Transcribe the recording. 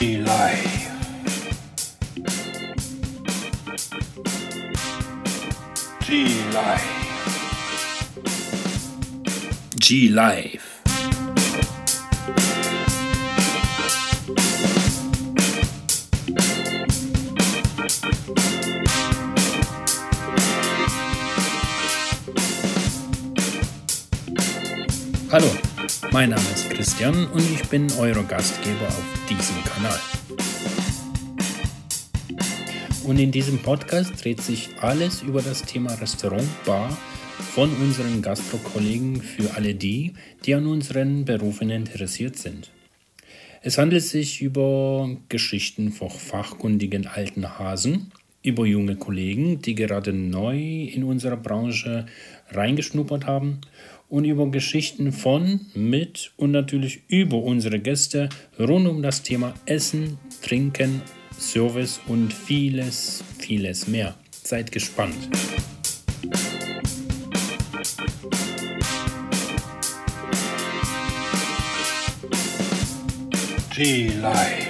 Live. G Live. G Live. Hallo, mein Name ist Christian und ich bin euer Gastgeber auf diesem Kanal. Und in diesem Podcast dreht sich alles über das Thema Restaurant, Bar von unseren Gastro-Kollegen für alle die, die an unseren Berufen interessiert sind. Es handelt sich über Geschichten von fachkundigen alten Hasen, über junge Kollegen, die gerade neu in unserer Branche reingeschnuppert haben und über Geschichten von, mit und natürlich über unsere Gäste rund um das Thema Essen, Trinken, Service und vieles, vieles mehr. Seid gespannt. G Live.